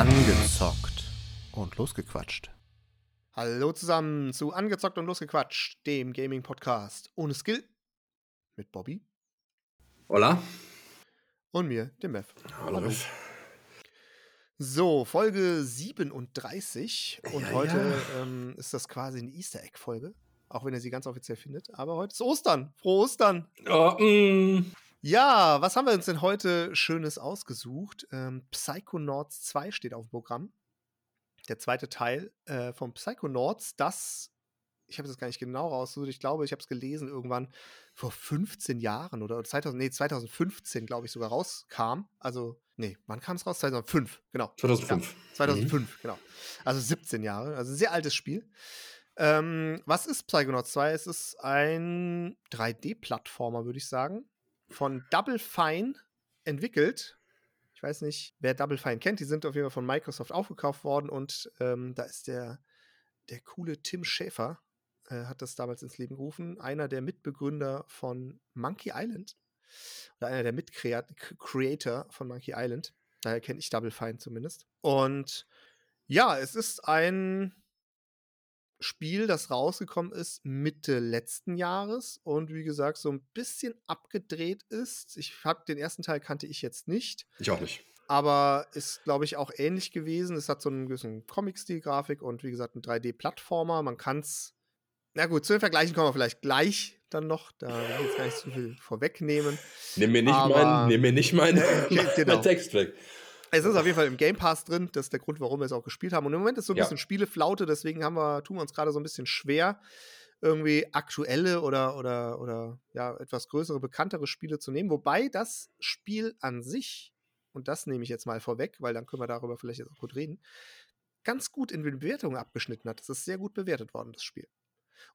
Angezockt und losgequatscht. Hallo zusammen zu Angezockt und Losgequatscht, dem Gaming-Podcast ohne Skill mit Bobby Hola. und mir, dem Mev. Hallo. Hallo. So, Folge 37 und Ja, heute ja. Ähm, ist das quasi eine Easter Egg-Folge, auch wenn ihr sie ganz offiziell findet. Aber heute ist Ostern. Frohe Ostern! Oh, mm. Ja, was haben wir uns denn heute Schönes ausgesucht? Ähm, Psychonauts 2 steht auf dem Programm. Der zweite Teil äh, von Psychonauts, das, ich habe es gar nicht genau rausgesucht, ich glaube, ich habe es gelesen irgendwann vor 15 Jahren oder 2000, nee, 2015, glaube ich, sogar rauskam. Also, nee, wann kam es raus? 2005, genau. 2005. Ja, 2005, genau. Also 17 Jahre, also ein sehr altes Spiel. Ähm, was ist Psychonauts 2? Es ist ein 3D-Plattformer, würde ich sagen von Double Fine entwickelt. Ich weiß nicht, wer Double Fine kennt. Die sind auf jeden Fall von Microsoft aufgekauft worden und ähm, da ist der, der coole Tim Schäfer, äh, hat das damals ins Leben gerufen. Einer der Mitbegründer von Monkey Island oder einer der Mitcreator von Monkey Island. Daher kenne ich Double Fine zumindest. Und ja, es ist ein Spiel, das rausgekommen ist Mitte letzten Jahres und wie gesagt so ein bisschen abgedreht ist. Ich habe den ersten Teil kannte ich jetzt nicht, Ich auch nicht. aber ist glaube ich auch ähnlich gewesen. Es hat so einen gewissen Comic-Stil-Grafik und wie gesagt einen 3D-Plattformer. Man kann es, na gut, zu den Vergleichen kommen wir vielleicht gleich dann noch. Da will ich jetzt gar nicht zu viel vorwegnehmen. Nimm mir nicht meinen, nimm mir nicht meinen Okay, genau. meinen Text weg. Es ist auf jeden Fall im Game Pass drin. Das ist der Grund, warum wir es auch gespielt haben. Und im Moment ist so ein Ja. bisschen Spieleflaute, deswegen haben wir, tun wir uns gerade so ein bisschen schwer, irgendwie aktuelle oder, oder, oder ja, etwas größere, bekanntere Spiele zu nehmen. Wobei das Spiel an sich, und das nehme ich jetzt mal vorweg, weil dann können wir darüber vielleicht jetzt auch gut reden, ganz gut in den Bewertungen abgeschnitten hat. Das ist sehr gut bewertet worden, das Spiel.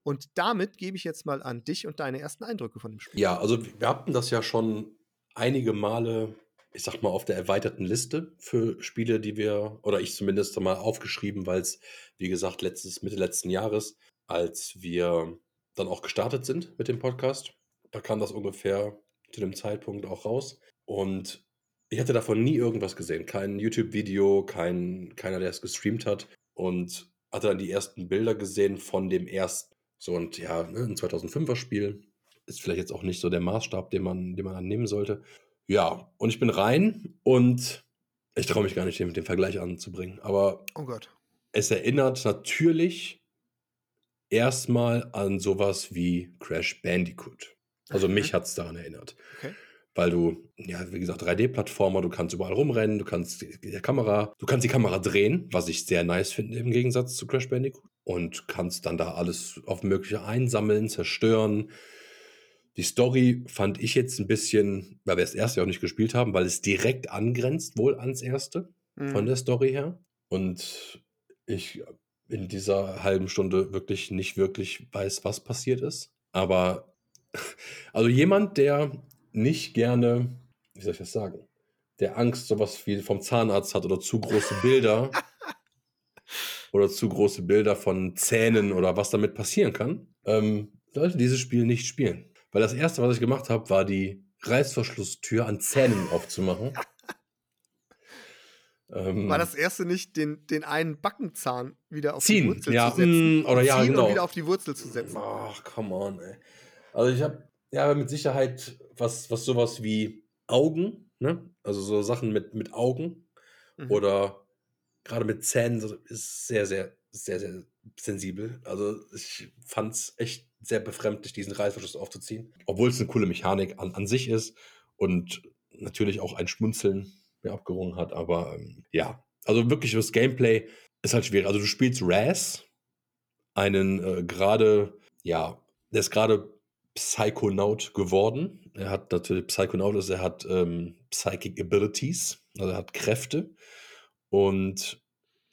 Und damit gebe ich jetzt mal an dich und deine ersten Eindrücke von dem Spiel. Ja, also wir hatten das ja schon einige Male, ich sag mal, auf der erweiterten Liste für Spiele, die wir, oder ich zumindest mal aufgeschrieben, weil es, wie gesagt, letztes, Mitte letzten Jahres, als wir dann auch gestartet sind mit dem Podcast, da kam das ungefähr zu dem Zeitpunkt auch raus. Und ich hatte davon nie irgendwas gesehen. Kein YouTube-Video, kein, keiner, der es gestreamt hat. Und hatte dann die ersten Bilder gesehen von dem ersten. So, und ja, ne, ein 2005er Spiel ist vielleicht jetzt auch nicht so der Maßstab, den man, den man annehmen sollte. Ja, und ich bin rein und ich traue mich gar nicht, den, den Vergleich anzubringen. Aber Oh Gott. es erinnert natürlich erstmal an sowas wie Crash Bandicoot. Also mich hat es daran erinnert. Okay. Weil du, ja, wie gesagt, 3D-Plattformer, du kannst überall rumrennen, du kannst die, die Kamera, du kannst die Kamera drehen, was ich sehr nice finde im Gegensatz zu Crash Bandicoot. Und kannst dann da alles auf Mögliche einsammeln, zerstören. Die Story fand ich jetzt ein bisschen, weil wir das erste ja auch nicht gespielt haben, weil es direkt angrenzt wohl ans erste von Mhm. der Story her. Und ich in dieser halben Stunde wirklich nicht wirklich weiß, was passiert ist. Aber also jemand, der nicht gerne, wie soll ich das sagen, der Angst sowas wie vom Zahnarzt hat oder zu große Bilder oder zu große Bilder von Zähnen oder was damit passieren kann, ähm, sollte dieses Spiel nicht spielen. Weil das erste, was ich gemacht habe, war die Reißverschlusstür an Zähnen aufzumachen. Ähm, War das erste nicht, den, den einen Backenzahn wieder auf die Ziehen, Wurzel ja, zu setzen? mm, oder ja, ziehen genau. und wieder auf die Wurzel zu setzen. Ach, come on, ey. Also ich habe ja mit Sicherheit was, was sowas wie Augen, ne? Also so Sachen mit, mit Augen Mhm. oder gerade mit Zähnen ist sehr, sehr, sehr, sehr sensibel. Also ich fand es echt sehr befremdlich, diesen Reißverschluss aufzuziehen. Obwohl es eine coole Mechanik an, an sich ist und natürlich auch ein Schmunzeln mir abgerungen hat. Aber ähm, ja, also wirklich das Gameplay ist halt schwierig. Also du spielst Raz, einen äh, gerade, ja, der ist gerade Psychonaut geworden. Er hat natürlich Psychonaut, ist, er hat ähm, Psychic Abilities, also er hat Kräfte. Und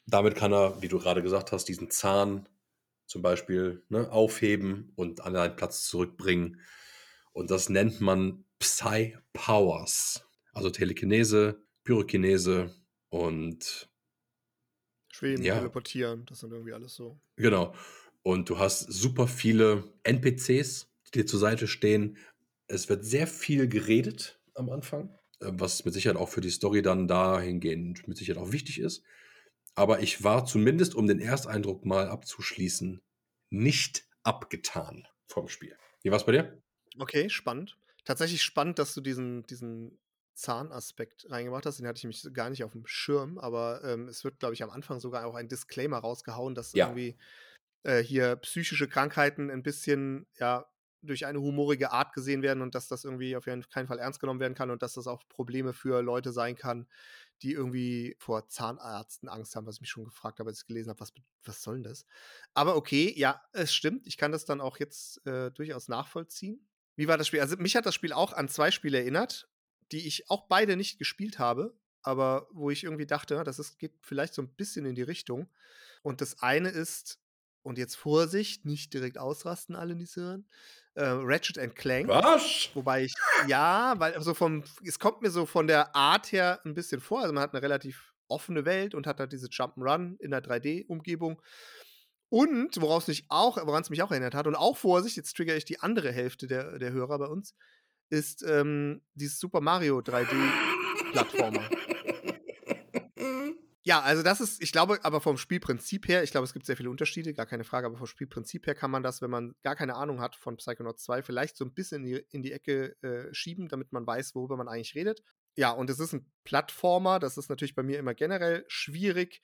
damit kann er, wie du gerade gesagt hast, diesen Zahn zum Beispiel ne, aufheben und an einen Platz zurückbringen. Und das nennt man Psy-Powers. Also Telekinese, Pyrokinese und Schweben, Ja. teleportieren, das sind irgendwie alles so. Genau. Und du hast super viele NPCs, die dir zur Seite stehen. Es wird sehr viel geredet am Anfang. äh, was mit Sicherheit auch für die Story dann dahingehend mit Sicherheit auch wichtig ist. Aber ich war zumindest, um den Ersteindruck mal abzuschließen, nicht abgetan vom Spiel. Wie war es bei dir? Okay, spannend. Tatsächlich spannend, dass du diesen, diesen Zahnaspekt reingemacht hast. Den hatte ich mich gar nicht auf dem Schirm, aber ähm, es wird, glaube ich, am Anfang sogar auch ein Disclaimer rausgehauen, dass Ja. irgendwie äh, hier psychische Krankheiten ein bisschen ja durch eine humorige Art gesehen werden und dass das irgendwie auf keinen Fall ernst genommen werden kann und dass das auch Probleme für Leute sein kann, die irgendwie vor Zahnärzten Angst haben, was ich mich schon gefragt habe, als ich gelesen habe, was, was soll denn das? Aber okay, ja, es stimmt. Ich kann das dann auch jetzt äh, durchaus nachvollziehen. Wie war das Spiel? Also mich hat das Spiel auch an zwei Spiele erinnert, die ich auch beide nicht gespielt habe, aber wo ich irgendwie dachte, das ist, geht vielleicht so ein bisschen in die Richtung. Und das eine ist, und jetzt Vorsicht, nicht direkt ausrasten, alle, die es hören, äh, Ratchet and Clank. Was? Wobei ich, ja, weil also vom, es kommt mir so von der Art her ein bisschen vor. Also man hat eine relativ offene Welt und hat halt diese Jump'n'Run in der 3D-Umgebung. Und woraus mich auch, woran es mich auch erinnert hat, und auch Vorsicht, jetzt triggere ich die andere Hälfte der, der Hörer bei uns, ist ähm, dieses Super Mario 3D-Plattformer. Ja, also das ist, ich glaube, aber vom Spielprinzip her, ich glaube, es gibt sehr viele Unterschiede, gar keine Frage, aber vom Spielprinzip her kann man das, wenn man gar keine Ahnung hat von Psychonauts 2, vielleicht so ein bisschen in die, in die Ecke äh, schieben, damit man weiß, worüber man eigentlich redet. Ja, und es ist ein Plattformer, das ist natürlich bei mir immer generell schwierig.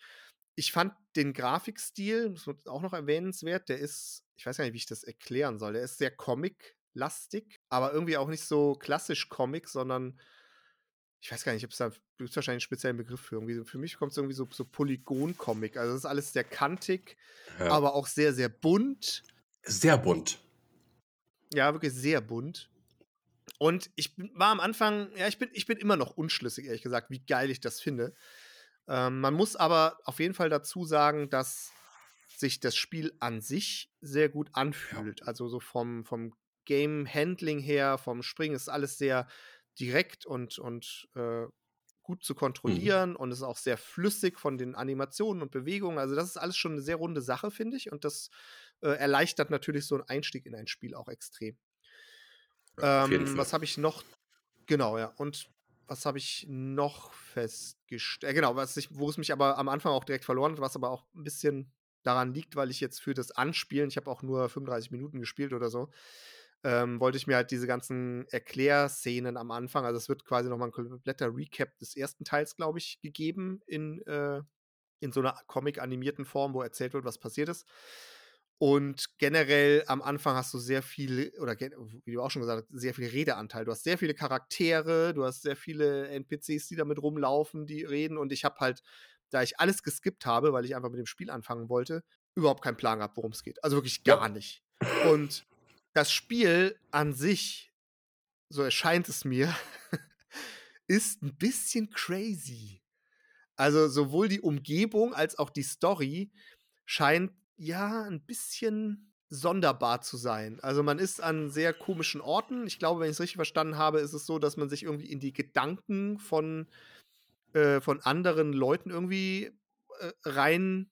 Ich fand den Grafikstil, das ist auch noch erwähnenswert, der ist, ich weiß gar nicht, wie ich das erklären soll, der ist sehr Comic-lastig, aber irgendwie auch nicht so klassisch Comic, sondern ich weiß gar nicht, ob es da gibt wahrscheinlich einen speziellen Begriff für. Irgendwie, für mich kommt es irgendwie so, so Polygon-Comic. Also das ist alles sehr kantig, Ja. aber auch sehr, sehr bunt. Sehr bunt. Ja, wirklich sehr bunt. Und ich war am Anfang, ja, ich bin, ich bin immer noch unschlüssig, ehrlich gesagt, wie geil ich das finde. Ähm, man muss aber auf jeden Fall dazu sagen, dass sich das Spiel an sich sehr gut anfühlt. Also so vom, vom Game-Handling her, vom Springen ist alles sehr direkt und, und äh, gut zu kontrollieren und es ist auch sehr flüssig von den Animationen und Bewegungen. Also das ist alles schon eine sehr runde Sache, finde ich. Und das äh, erleichtert natürlich so einen Einstieg in ein Spiel auch extrem. Ja, Ähm, was habe ich noch? Genau, ja. Und was habe ich noch festgestellt? Äh, genau, was ich, wo es mich aber am Anfang auch direkt verloren hat, was aber auch ein bisschen daran liegt, weil ich jetzt für das Anspielen, ich habe auch nur 35 Minuten gespielt oder so, ähm, wollte ich mir halt diese ganzen Erklärszenen am Anfang, also es wird quasi nochmal ein kompletter Recap des ersten Teils, glaube ich, gegeben in, äh, in so einer Comic-animierten Form, wo erzählt wird, was passiert ist. Und generell am Anfang hast du sehr viel, oder wie du auch schon gesagt hast, sehr viel Redeanteil. Du hast sehr viele Charaktere, du hast sehr viele NPCs, die damit rumlaufen, die reden. Und ich habe halt, da ich alles geskippt habe, weil ich einfach mit dem Spiel anfangen wollte, überhaupt keinen Plan gehabt, worum es geht. Also wirklich Ja. gar nicht. Und das Spiel an sich, so erscheint es mir, ist ein bisschen crazy. Also sowohl die Umgebung als auch die Story scheint ja ein bisschen sonderbar zu sein. Also man ist an sehr komischen Orten. Ich glaube, wenn ich es richtig verstanden habe, ist es so, dass man sich irgendwie in die Gedanken von, äh, von anderen Leuten irgendwie äh, rein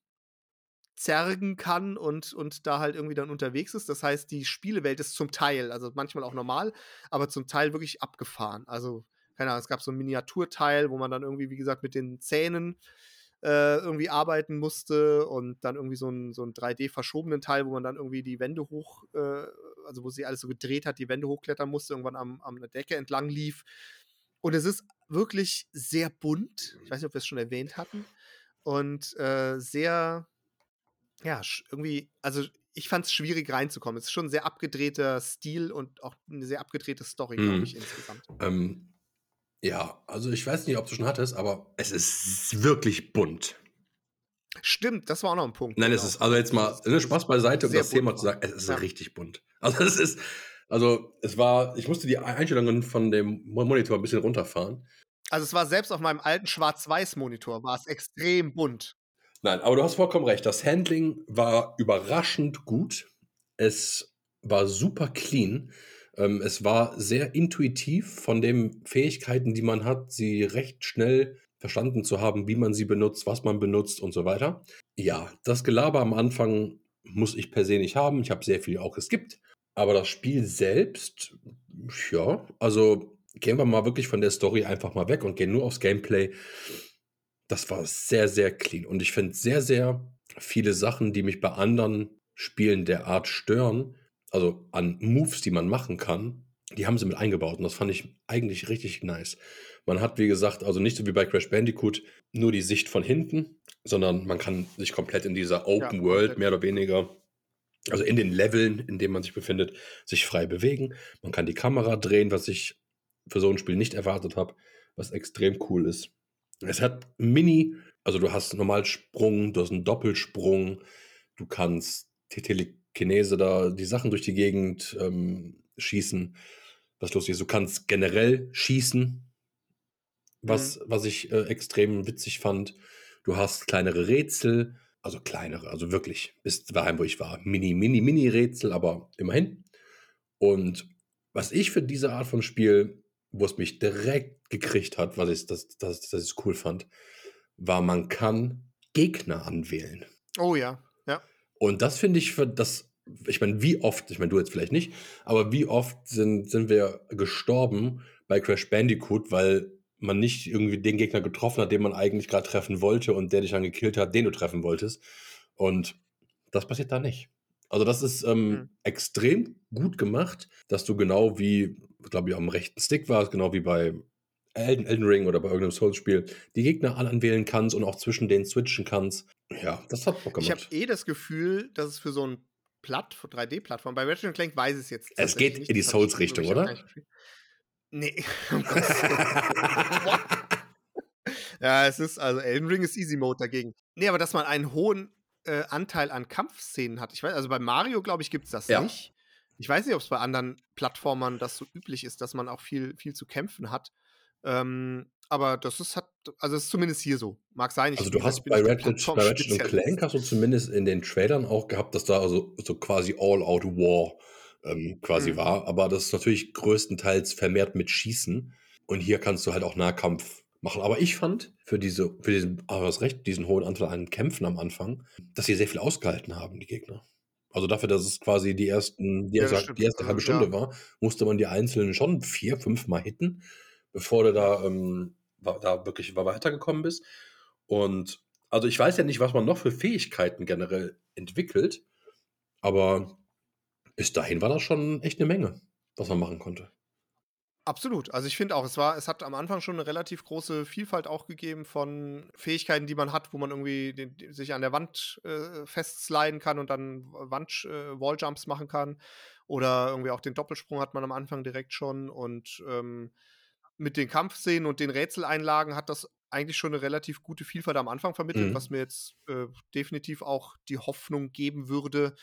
zergen kann und, und da halt irgendwie dann unterwegs ist. Das heißt, die Spielewelt ist zum Teil, also manchmal auch normal, aber zum Teil wirklich abgefahren. Also, keine Ahnung, es gab so ein Miniaturteil, wo man dann irgendwie, wie gesagt, mit den Zähnen äh, irgendwie arbeiten musste und dann irgendwie so ein, so ein 3D-verschobenen Teil, wo man dann irgendwie die Wände hoch, äh, also wo sie alles so gedreht hat, die Wände hochklettern musste, irgendwann am, am Decke entlang lief. Und es ist wirklich sehr bunt. Ich weiß nicht, ob wir es schon erwähnt hatten. Und äh, sehr, ja, irgendwie, also ich fand es schwierig reinzukommen. Es ist schon ein sehr abgedrehter Stil und auch eine sehr abgedrehte Story, glaube Mhm. ich, insgesamt. Ähm, ja, also ich weiß nicht, ob du schon hattest, aber es ist wirklich bunt. Stimmt, das war auch noch ein Punkt. Nein, es genau. ist, also jetzt mal ne, Spaß beiseite, um das Thema zu sagen, es ist Ja. richtig bunt. Also es ist, also es war, ich musste die Einstellungen von dem Mo- Monitor ein bisschen runterfahren. Also es war selbst auf meinem alten Schwarz-Weiß-Monitor, war es extrem bunt. Nein, aber du hast vollkommen recht. Das Handling war überraschend gut. Es war super clean. Ähm, es war sehr intuitiv von den Fähigkeiten, die man hat, sie recht schnell verstanden zu haben, wie man sie benutzt, was man benutzt und so weiter. Ja, das Gelaber am Anfang muss ich per se nicht haben. Ich habe sehr viel auch geskippt. Aber das Spiel selbst, ja, also gehen wir mal wirklich von der Story einfach mal weg und gehen nur aufs Gameplay. Das war sehr, sehr clean. Und ich finde sehr, sehr viele Sachen, die mich bei anderen Spielen der Art stören, also an Moves, die man machen kann, die haben sie mit eingebaut. Und das fand ich eigentlich richtig nice. Man hat, wie gesagt, also nicht so wie bei Crash Bandicoot nur die Sicht von hinten, sondern man kann sich komplett in dieser Open Ja, World mehr oder weniger, also in den Leveln, in denen man sich befindet, sich frei bewegen. Man kann die Kamera drehen, was ich für so ein Spiel nicht erwartet habe, was extrem cool ist. Es hat Mini, also du hast normal Sprung, du hast einen Doppelsprung, du kannst die Telekinese da, die Sachen durch die Gegend ähm, schießen. Was lustig ist, du kannst generell schießen, was, was ich äh, extrem witzig fand. Du hast kleinere Rätsel, also kleinere, also wirklich, bis daheim, wo ich war, mini, mini, mini Rätsel, aber immerhin. Und was ich für diese Art von Spiel, wo es mich direkt gekriegt hat, was ich das, das, das cool fand, war, man kann Gegner anwählen. Oh ja, ja. Und das finde ich für das, ich meine, wie oft, ich meine, du jetzt vielleicht nicht, aber wie oft sind, sind wir gestorben bei Crash Bandicoot, weil man nicht irgendwie den Gegner getroffen hat, den man eigentlich gerade treffen wollte und der dich dann gekillt hat, den du treffen wolltest. Und das passiert da nicht. Also das ist ähm, Hm. extrem gut gemacht, dass du genau wie, glaube ich, am rechten Stick warst, genau wie bei Elden, Elden Ring oder bei irgendeinem Souls-Spiel, die Gegner an- anwählen kannst und auch zwischen denen switchen kannst. Ja, das hat Bock Ich habe gemacht. eh das Gefühl, dass es für so ein Platt, 3D-Plattform, bei Ratchet Clank weiß ich es jetzt. Es geht nicht, in die Souls-Richtung, oder? Nee. Ja, es ist, also Elden Ring ist Easy Mode dagegen. Nee, aber dass man einen hohen äh, Anteil an Kampfszenen hat. Ich weiß, also bei Mario, glaube ich, gibt es das Ja. nicht. Ich weiß nicht, ob es bei anderen Plattformern das so üblich ist, dass man auch viel, viel zu kämpfen hat. Ähm, aber das ist, hat, also es ist zumindest hier so. Mag sein. Ich, Also du hast bei Ratchet, bei Ratchet und. Clank hast du zumindest in den Trailern auch gehabt, dass da also so quasi All-Out-War ähm, quasi Mhm. war. Aber das ist natürlich größtenteils vermehrt mit Schießen. Und hier kannst du halt auch Nahkampf machen. Aber ich fand für diese, für diesen, aber das Recht, diesen hohen Anteil an Kämpfen am Anfang, dass sie sehr viel ausgehalten haben, die Gegner. Also dafür, dass es quasi die ersten, die Ja, das erste, die erste Also, halbe Stunde ja. war, musste man die einzelnen schon vier, fünf Mal hitten, bevor du da, ähm, da wirklich weitergekommen bist. Und also ich weiß ja nicht, was man noch für Fähigkeiten generell entwickelt, aber bis dahin war das schon echt eine Menge, was man machen konnte. Absolut. Also ich finde auch, es war, es hat am Anfang schon eine relativ große Vielfalt auch gegeben von Fähigkeiten, die man hat, wo man irgendwie den, sich an der Wand äh, festsliden kann und dann Wand äh, Walljumps machen kann. Oder irgendwie auch den Doppelsprung hat man am Anfang direkt schon. Und ähm, mit den Kampfszenen und den Rätseleinlagen hat das eigentlich schon eine relativ gute Vielfalt am Anfang vermittelt, Mhm. was mir jetzt äh, definitiv auch die Hoffnung geben würde,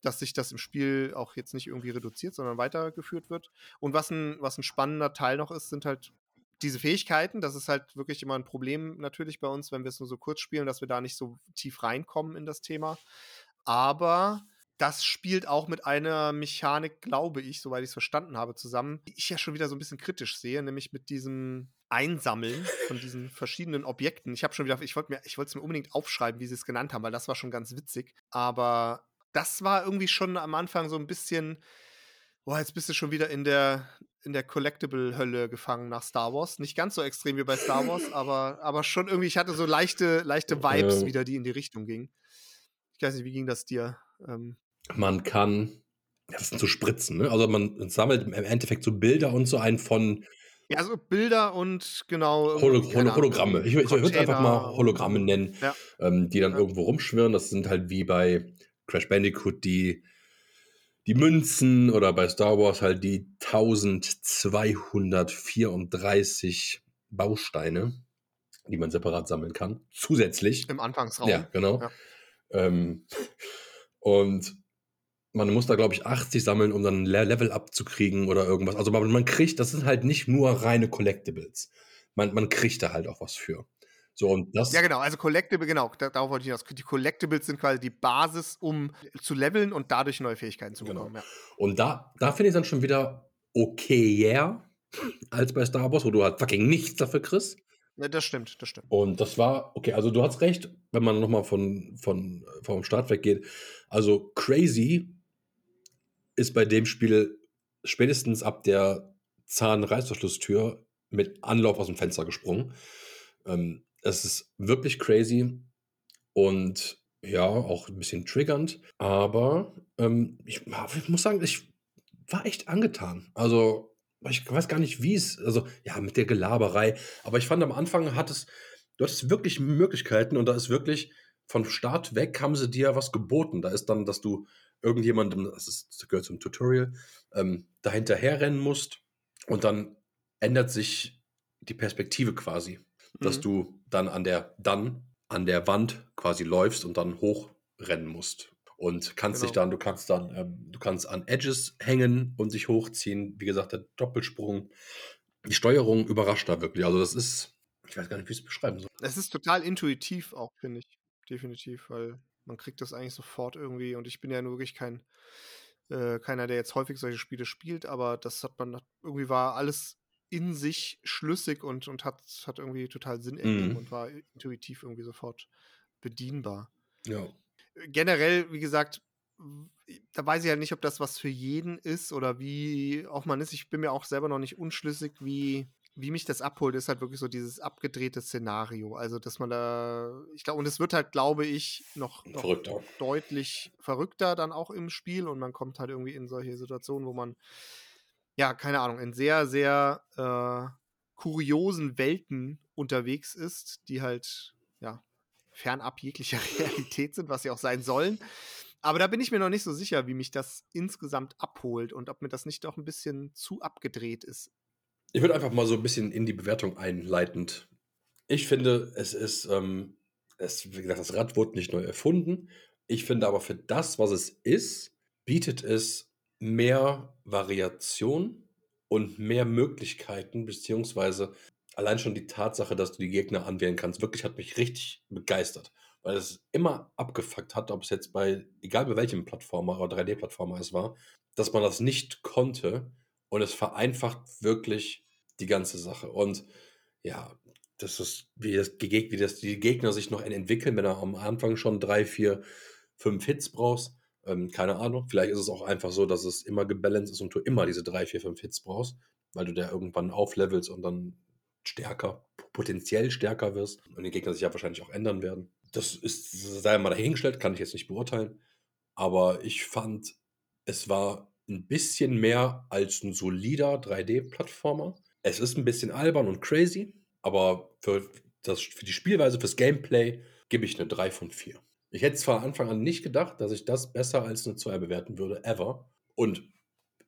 dass sich das im Spiel auch jetzt nicht irgendwie reduziert, sondern weitergeführt wird. Und was ein, was ein spannender Teil noch ist, sind halt diese Fähigkeiten. Das ist halt wirklich immer ein Problem natürlich bei uns, wenn wir es nur so kurz spielen, dass wir da nicht so tief reinkommen in das Thema. Aber das spielt auch mit einer Mechanik, glaube ich, soweit ich es verstanden habe, zusammen, die ich ja schon wieder so ein bisschen kritisch sehe, nämlich mit diesem Einsammeln von diesen verschiedenen Objekten. Ich habe schon wieder, ich wollte mir, ich wollte es mir unbedingt aufschreiben, wie sie es genannt haben, weil das war schon ganz witzig. Aber das war irgendwie schon am Anfang so ein bisschen, boah, jetzt bist du schon wieder in der, in der Collectible-Hölle gefangen nach Star Wars. Nicht ganz so extrem wie bei Star Wars, aber, aber schon irgendwie, ich hatte so leichte, leichte Vibes Ja. wieder, die in die Richtung gingen. Ich weiß nicht, wie ging das dir? Ähm, Man kann, das sind so Spritzen, ne? Also man sammelt im Endeffekt so Bilder und so ein von ja, so Bilder und genau. Holo Holo Hologramme. Ich, ich würde einfach mal Hologramme nennen, Ja. ähm, die dann Ja. irgendwo rumschwirren. Das sind halt wie bei Crash Bandicoot die, die Münzen oder bei Star Wars halt die 1234 Bausteine, die man separat sammeln kann. Zusätzlich. Im Anfangsraum. Ja, genau. Ja. Ähm, und man muss da, glaube ich, 80 sammeln, um dann ein Le- Level abzukriegen oder irgendwas. Also man, man kriegt, das sind halt nicht nur reine Collectibles. Man, man kriegt da halt auch was für. So, und das. Ja, genau, also Collectible, genau, da, darauf wollte ich hinaus. Die Collectibles sind quasi die Basis, um zu leveln und dadurch neue Fähigkeiten zu Genau. bekommen. Ja. Und da, da finde ich es dann schon wieder okayer als bei Star Wars, wo du halt fucking nichts dafür kriegst. Ja, das stimmt, das stimmt. Und das war, okay, also du hast recht, wenn man nochmal von, von, vom Start weggeht. Also crazy ist bei dem Spiel spätestens ab der Zahnreißverschlusstür mit Anlauf aus dem Fenster gesprungen. Ähm, es ist wirklich crazy und ja, auch ein bisschen triggernd, aber ähm, ich, ich muss sagen, ich war echt angetan. Also, ich weiß gar nicht, wie es, also ja, mit der Gelaberei, aber ich fand am Anfang hat es, du hattest wirklich Möglichkeiten und da ist wirklich von Start weg haben sie dir was geboten. Da ist dann, dass du irgendjemandem, das, ist, das gehört zum Tutorial, ähm, dahinterher rennen musst und dann ändert sich die Perspektive quasi, dass Mhm. du dann an der dann an der Wand quasi läufst und dann hochrennen musst und kannst dich Genau. dann, du kannst dann, ähm, du kannst an Edges hängen und dich hochziehen. Wie gesagt, der Doppelsprung, die Steuerung überrascht da wirklich. Also das ist, ich weiß gar nicht, wie ich es beschreiben soll. Es ist total intuitiv auch, finde ich. Definitiv, weil man kriegt das eigentlich sofort irgendwie und ich bin ja nur wirklich kein äh, keiner, der jetzt häufig solche Spiele spielt, aber das hat man irgendwie war alles in sich schlüssig und, und hat, hat irgendwie total Sinn ergeben Mhm. und war intuitiv irgendwie sofort bedienbar. Ja. Generell, wie gesagt, da weiß ich ja nicht, ob das was für jeden ist oder wie auch man ist. Ich bin mir auch selber noch nicht unschlüssig, wie, wie mich das abholt, ist halt wirklich so dieses abgedrehte Szenario. Also, dass man da, ich glaube, und es wird halt, glaube ich, noch, noch Verrückter. deutlich verrückter dann auch im Spiel und man kommt halt irgendwie in solche Situationen, wo man, ja, keine Ahnung, in sehr, sehr äh, kuriosen Welten unterwegs ist, die halt, ja, fernab jeglicher Realität sind, was sie auch sein sollen. Aber da bin ich mir noch nicht so sicher, wie mich das insgesamt abholt und ob mir das nicht doch ein bisschen zu abgedreht ist. Ich würde einfach mal so ein bisschen in die Bewertung einleitend. Ich finde, es ist, ähm, es, wie gesagt, das Rad wurde nicht neu erfunden. Ich finde aber für das, was es ist, bietet es mehr Variation und mehr Möglichkeiten, beziehungsweise allein schon die Tatsache, dass du die Gegner anwählen kannst, wirklich hat mich richtig begeistert. Weil es immer abgefuckt hat, ob es jetzt bei, egal bei welchem Plattformer oder 3D-Plattformer es war, dass man das nicht konnte und es vereinfacht wirklich die ganze Sache. Und ja, das ist, wie, das, wie das die Gegner sich noch entwickeln, wenn du am Anfang schon drei, vier, fünf Hits brauchst. Ähm, keine Ahnung. Vielleicht ist es auch einfach so, dass es immer gebalanced ist und du immer diese drei, vier, fünf Hits brauchst, weil du da irgendwann auflevelst und dann stärker, potenziell stärker wirst und die Gegner sich ja wahrscheinlich auch ändern werden. Das ist, sei mal dahingestellt, kann ich jetzt nicht beurteilen. Aber ich fand, es war ein bisschen mehr als ein solider 3D-Plattformer. Es ist ein bisschen albern und crazy, aber für, das, für die Spielweise, fürs Gameplay gebe ich eine 3 von 4. Ich hätte zwar Anfang an nicht gedacht, dass ich das besser als eine 2 bewerten würde, ever. Und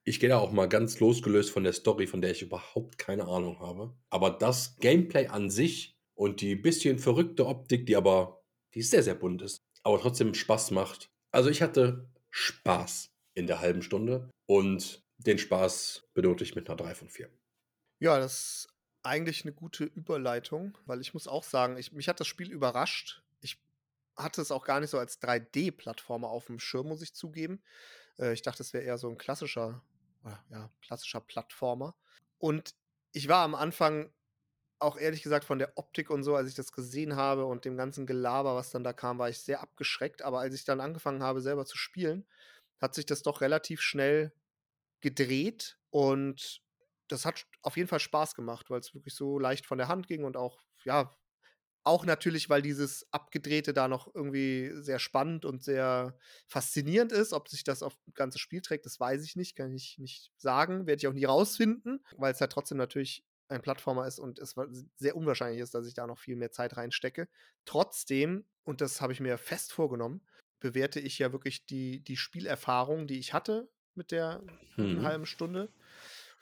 ich gehe da auch mal ganz losgelöst von der Story, von der ich überhaupt keine Ahnung habe. Aber das Gameplay an sich und die bisschen verrückte Optik, die aber, die sehr, sehr bunt ist, aber trotzdem Spaß macht. Also ich hatte Spaß in der halben Stunde und den Spaß benote ich mit einer 3 von 4. Ja, das ist eigentlich eine gute Überleitung, weil ich muss auch sagen, ich, mich hat das Spiel überrascht. Ich hatte es auch gar nicht so als 3D-Plattformer auf dem Schirm, muss ich zugeben. Äh, ich dachte, es wäre eher so ein klassischer, ja, klassischer Plattformer. Und ich war am Anfang auch ehrlich gesagt von der Optik und so, als ich das gesehen habe und dem ganzen Gelaber, was dann da kam, war ich sehr abgeschreckt. Aber als ich dann angefangen habe, selber zu spielen, hat sich das doch relativ schnell gedreht und das hat auf jeden Fall Spaß gemacht, weil es wirklich so leicht von der Hand ging und auch, ja, auch natürlich, weil dieses Abgedrehte da noch irgendwie sehr spannend und sehr faszinierend ist. Ob sich das auf das ganze Spiel trägt, das weiß ich nicht, kann ich nicht sagen, werde ich auch nie rausfinden, weil es halt trotzdem natürlich ein Plattformer ist und es sehr unwahrscheinlich ist, dass ich da noch viel mehr Zeit reinstecke. Trotzdem, und das habe ich mir fest vorgenommen, bewerte ich ja wirklich die, die Spielerfahrung, die ich hatte mit der Mhm. halben Stunde.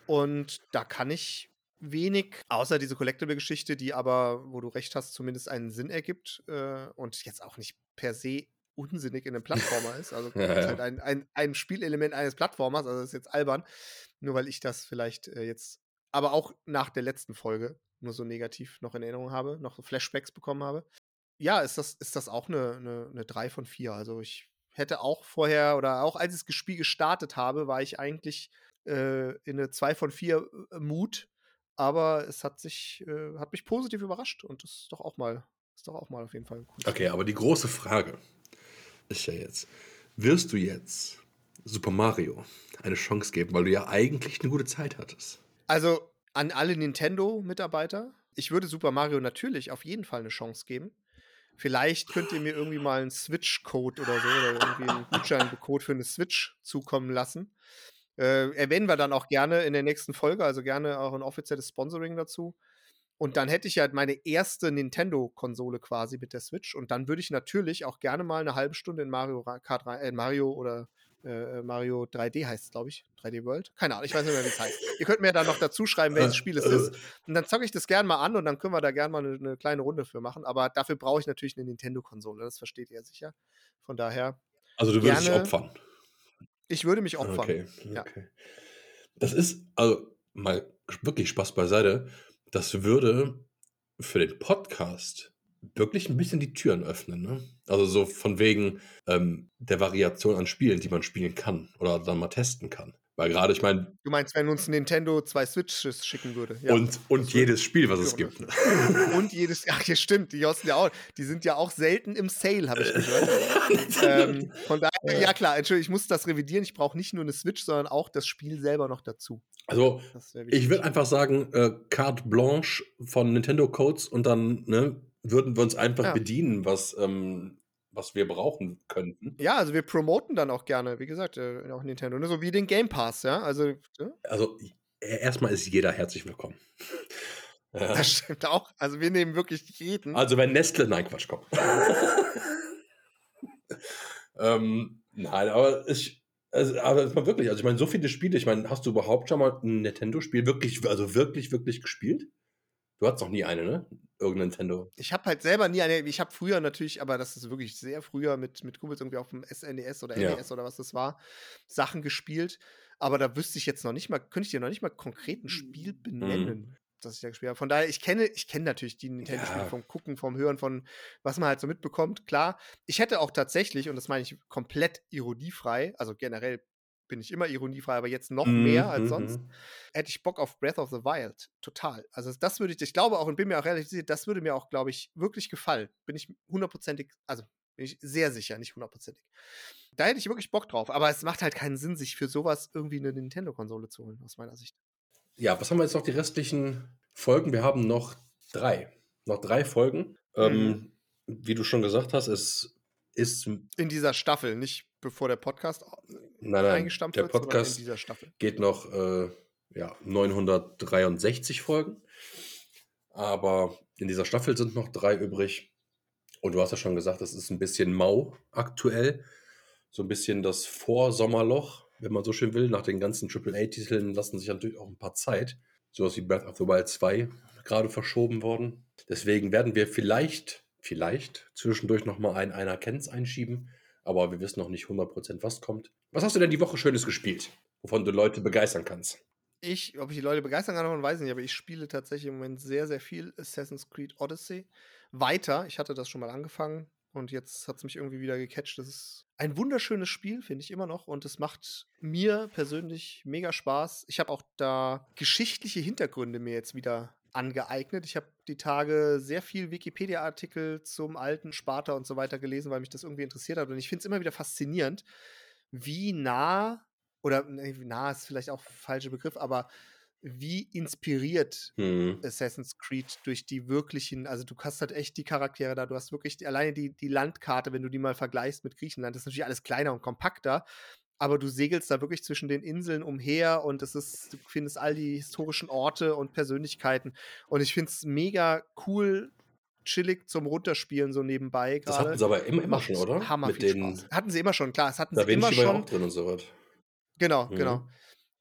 Und da kann ich wenig, außer diese Collectible-Geschichte, die aber, wo du recht hast, zumindest einen Sinn ergibt äh, und jetzt auch nicht per se unsinnig in einem Plattformer ist. Also Ja, ist halt ein, ein, ein Spielelement eines Plattformers, also das ist jetzt albern, nur weil ich das vielleicht äh, jetzt, aber auch nach der letzten Folge nur so negativ noch in Erinnerung habe, noch so Flashbacks bekommen habe. Ja, ist das, ist das auch eine, eine, eine 3 von 4. Also ich hätte auch vorher oder auch als ich das Spiel gestartet habe, war ich eigentlich äh, in eine 2 von 4 äh, Mut, aber es hat sich, äh, hat mich positiv überrascht und das ist doch auch mal, ist doch auch mal auf jeden Fall cooles Okay, aber die große Frage ist ja jetzt, wirst du jetzt Super Mario eine Chance geben, weil du ja eigentlich eine gute Zeit hattest? Also an alle Nintendo-Mitarbeiter, ich würde Super Mario natürlich auf jeden Fall eine Chance geben. Vielleicht könnt ihr mir irgendwie mal einen Switch-Code oder so oder irgendwie einen Gutscheincode für eine Switch zukommen lassen. Äh, erwähnen wir dann auch gerne in der nächsten Folge, also gerne auch ein offizielles Sponsoring dazu. Und dann hätte ich halt meine erste Nintendo-Konsole quasi mit der Switch. Und dann würde ich natürlich auch gerne mal eine halbe Stunde in Mario Kart äh, Mario oder äh, Mario 3D heißt es, glaube ich. 3D World? Keine Ahnung, ich weiß nicht mehr, wie es heißt. Ihr könnt mir dann noch dazu schreiben, welches Spiel es ist. Und dann zocke ich das gerne mal an und dann können wir da gerne mal eine, eine kleine Runde für machen. Aber dafür brauche ich natürlich eine Nintendo-Konsole, das versteht ihr sicher. Von daher. Also du würdest dich opfern. Ich würde mich opfern. Okay, okay. Das ist, also mal wirklich Spaß beiseite. Das würde für den Podcast wirklich ein bisschen die Türen öffnen. Ne? Also so von wegen ähm, der Variation an Spielen, die man spielen kann oder dann mal testen kann. Weil gerade, ich meine. Du meinst, wenn uns Nintendo zwei Switches schicken würde. Ja. Und, und jedes Spiel, was es gibt. Ne? Und jedes, ach ja, stimmt, die ja auch, die sind ja auch selten im Sale, habe ich gehört. ähm, von daher, ja klar, Entschuldigung, ich muss das revidieren. Ich brauche nicht nur eine Switch, sondern auch das Spiel selber noch dazu. Also, ich würde einfach sagen, äh, Carte Blanche von Nintendo Codes und dann, ne, würden wir uns einfach ja. bedienen, was, ähm, was wir brauchen könnten. Ja, also wir promoten dann auch gerne, wie gesagt, äh, auch Nintendo, ne? so wie den Game Pass, ja. Also, ja? also e, erstmal ist jeder herzlich willkommen. Das stimmt auch. Also wir nehmen wirklich jeden. Also wenn Nestle, nein, Quatsch, komm. ähm, nein, aber ich, also, aber wirklich, also ich meine, so viele Spiele, ich meine, hast du überhaupt schon mal ein Nintendo-Spiel wirklich, also wirklich, wirklich gespielt? Du hattest noch nie eine, ne? Irgendein Nintendo. Ich habe halt selber nie eine. Ich habe früher natürlich, aber das ist wirklich sehr früher mit, mit Kumpels irgendwie auf dem SNES e oder NES ja. oder was das war, Sachen gespielt. Aber da wüsste ich jetzt noch nicht mal, könnte ich dir noch nicht mal konkret ein Spiel mhm. benennen. Mhm das ich da gespielt habe. Von daher, ich kenne, ich kenne natürlich die Nintendo-Spiele ja. vom Gucken, vom Hören, von was man halt so mitbekommt. Klar, ich hätte auch tatsächlich, und das meine ich komplett ironiefrei, also generell bin ich immer ironiefrei, aber jetzt noch mhm, mehr als sonst, mhm. hätte ich Bock auf Breath of the Wild. Total. Also das würde ich, ich glaube auch und bin mir auch relativ sicher, das würde mir auch, glaube ich, wirklich gefallen. Bin ich hundertprozentig, also bin ich sehr sicher, nicht hundertprozentig. Da hätte ich wirklich Bock drauf, aber es macht halt keinen Sinn, sich für sowas irgendwie eine Nintendo-Konsole zu holen, aus meiner Sicht. Ja, was haben wir jetzt noch die restlichen Folgen? Wir haben noch drei. Noch drei Folgen. Mhm. Ähm, wie du schon gesagt hast, es ist. In dieser Staffel, nicht bevor der Podcast nein, nein, eingestampft der wird, Podcast in dieser Staffel. Geht noch äh, ja, 963 Folgen. Aber in dieser Staffel sind noch drei übrig. Und du hast ja schon gesagt, es ist ein bisschen mau aktuell. So ein bisschen das Vorsommerloch, wenn man so schön will. Nach den ganzen AAA-Titeln lassen sich natürlich auch ein paar Zeit. Sowas wie Breath of the Wild 2 gerade verschoben worden. Deswegen werden wir vielleicht, vielleicht zwischendurch nochmal ein Einer kennt's einschieben aber wir wissen noch nicht 100%, was kommt. Was hast du denn die Woche Schönes gespielt, wovon du Leute begeistern kannst? Ich, ob ich die Leute begeistern kann, weiß ich nicht, aber ich spiele tatsächlich im Moment sehr, sehr viel Assassin's Creed Odyssey. Weiter, ich hatte das schon mal angefangen und jetzt hat es mich irgendwie wieder gecatcht. Das ist ein wunderschönes Spiel, finde ich immer noch. Und es macht mir persönlich mega Spaß. Ich habe auch da geschichtliche Hintergründe mir jetzt wieder angeeignet. Ich habe die Tage sehr viel Wikipedia-Artikel zum alten Sparta und so weiter gelesen, weil mich das irgendwie interessiert hat. Und ich finde es immer wieder faszinierend, wie nah, oder nee, nah ist vielleicht auch falscher Begriff, aber wie inspiriert hm. Assassin's Creed durch die wirklichen, also du hast halt echt die Charaktere da, du hast wirklich die, alleine die, die Landkarte, wenn du die mal vergleichst mit Griechenland, das ist natürlich alles kleiner und kompakter, aber du segelst da wirklich zwischen den Inseln umher und es ist, du findest all die historischen Orte und Persönlichkeiten. Und ich finde es mega cool, chillig zum Runterspielen so nebenbei. Grade. Das hatten sie aber immer, immer schon, oder? Hammer Mit den Spaß. Hatten sie immer schon, klar. Das hatten da sie immer schon. Auch drin und so was. Genau, mhm. genau.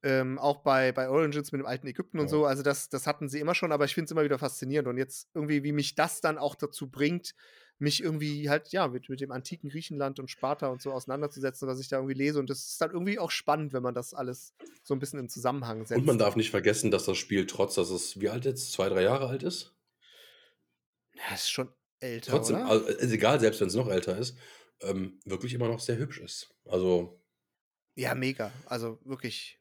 Ähm, auch bei, bei Origins mit dem alten Ägypten und so. Also das, das hatten sie immer schon, aber ich finde es immer wieder faszinierend. Und jetzt irgendwie, wie mich das dann auch dazu bringt, mich irgendwie halt, ja, mit, mit dem antiken Griechenland und Sparta und so auseinanderzusetzen, was ich da irgendwie lese. Und das ist dann irgendwie auch spannend, wenn man das alles so ein bisschen im Zusammenhang setzt. Und man darf nicht vergessen, dass das Spiel, trotz dass es, wie alt jetzt, zwei, drei Jahre alt ist? Ja, ist schon älter. Trotzdem? Also, ist egal, selbst wenn es noch älter ist, ähm, wirklich immer noch sehr hübsch ist. Also. Ja, mega. Also wirklich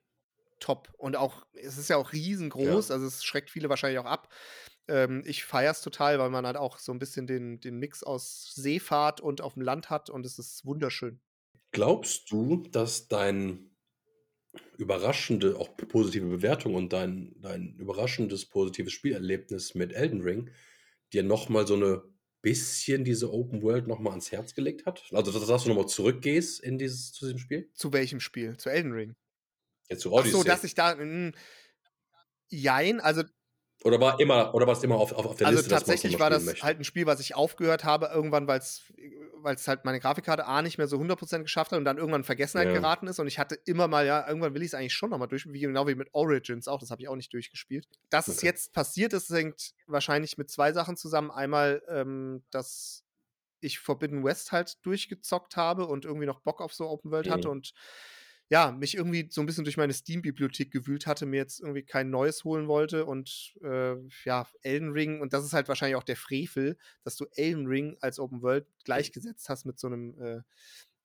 top. Und auch, es ist ja auch riesengroß, ja. also es schreckt viele wahrscheinlich auch ab. Ähm, ich feiere es total, weil man halt auch so ein bisschen den, den Mix aus Seefahrt und auf dem Land hat und es ist wunderschön. Glaubst du, dass dein überraschende, auch positive Bewertung und dein, dein überraschendes positives Spielerlebnis mit Elden Ring dir nochmal so eine bisschen diese Open World nochmal ans Herz gelegt hat? Also, dass, du nochmal zurückgehst in dieses, zu diesem Spiel? Zu welchem Spiel? Zu Elden Ring? Ja, zu Ach Odyssey. so, dass ich da. Mh, jein, also Oder war immer, oder war es immer auf, auf, auf der Also Liste, es tatsächlich nochmal war das möchte? halt ein Spiel, was ich aufgehört habe, irgendwann, weil es halt meine Grafikkarte A nicht mehr so 100% geschafft hat und dann irgendwann in Vergessenheit Ja. geraten ist. Und ich hatte immer mal, ja, irgendwann will ich es eigentlich schon nochmal durchspielen, wie, genau wie mit Origins auch, das habe ich auch nicht durchgespielt. Dass es Okay. jetzt passiert ist, hängt wahrscheinlich mit zwei Sachen zusammen. Einmal, ähm, dass ich Forbidden West halt durchgezockt habe und irgendwie noch Bock auf so Open World hatte Mhm. und ja, mich irgendwie so ein bisschen durch meine Steam-Bibliothek gewühlt hatte, mir jetzt irgendwie kein neues holen wollte und äh, ja, Elden Ring, und das ist halt wahrscheinlich auch der Frevel, dass du Elden Ring als Open World gleichgesetzt hast mit so einem, äh,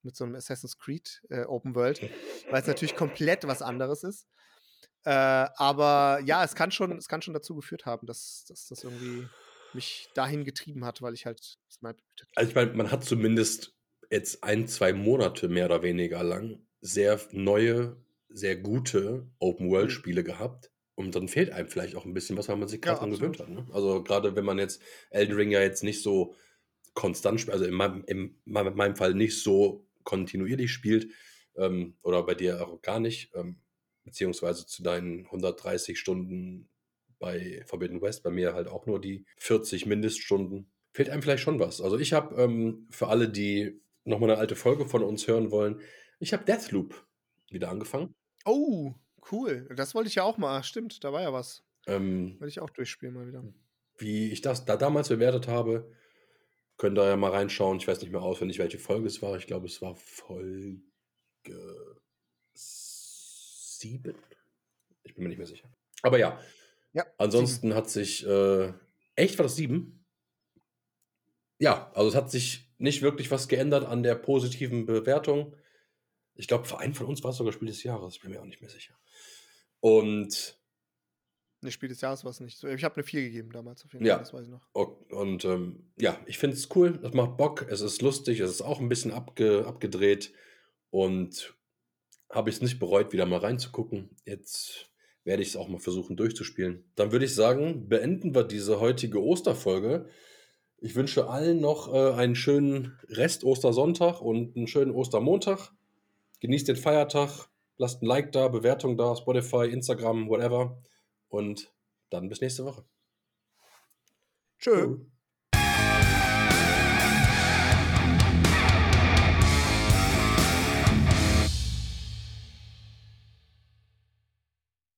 mit so einem Assassin's Creed äh, Open World, weil es natürlich komplett was anderes ist. Äh, aber ja, es kann schon, es kann schon dazu geführt haben, dass, dass das irgendwie mich dahin getrieben hat, weil ich halt Also ich meine, man hat zumindest jetzt ein, zwei Monate mehr oder weniger lang sehr neue, sehr gute Open-World-Spiele gehabt. Und dann fehlt einem vielleicht auch ein bisschen was, weil man sich gerade Ja, dran gewöhnt hat. Ne? Also gerade wenn man jetzt Elden Ring ja jetzt nicht so konstant spielt, also in meinem, in meinem Fall nicht so kontinuierlich spielt, ähm, oder bei dir auch gar nicht, ähm, beziehungsweise zu deinen 130 Stunden bei Forbidden West, bei mir halt auch nur die 40 Mindeststunden, fehlt einem vielleicht schon was. Also ich habe ähm, für alle, die nochmal eine alte Folge von uns hören wollen, ich habe Deathloop wieder angefangen. Oh, cool. Das wollte ich ja auch mal. Stimmt, da war ja was. Ähm, Wollte ich auch durchspielen mal wieder. wie ich das da damals bewertet habe, könnt ihr ja mal reinschauen. Ich weiß nicht mehr auswendig, welche Folge es war. Ich glaube, es war Folge 7. Ich bin mir nicht mehr sicher. Aber ja, Ja, ansonsten hat sich, äh, echt war das 7? Ja, also es hat sich nicht wirklich was geändert an der positiven Bewertung. Ich glaube, für einen von uns war es sogar Spiel des Jahres. Ich bin mir auch nicht mehr sicher. Und Ne, Spiel des Jahres war es nicht. Ich habe eine 4 gegeben damals auf jeden Ja. Fall, das weiß ich noch. Und ähm, ja, ich finde es cool, das macht Bock, es ist lustig, es ist auch ein bisschen abge abgedreht und habe ich es nicht bereut, wieder mal reinzugucken. Jetzt werde ich es auch mal versuchen durchzuspielen. Dann würde ich sagen, beenden wir diese heutige Osterfolge. Ich wünsche allen noch äh, einen schönen Rest Ostersonntag und einen schönen Ostermontag. Genießt den Feiertag, lasst ein Like da, Bewertung da, Spotify, Instagram, whatever. Und dann bis nächste Woche. Tschö. Tschö.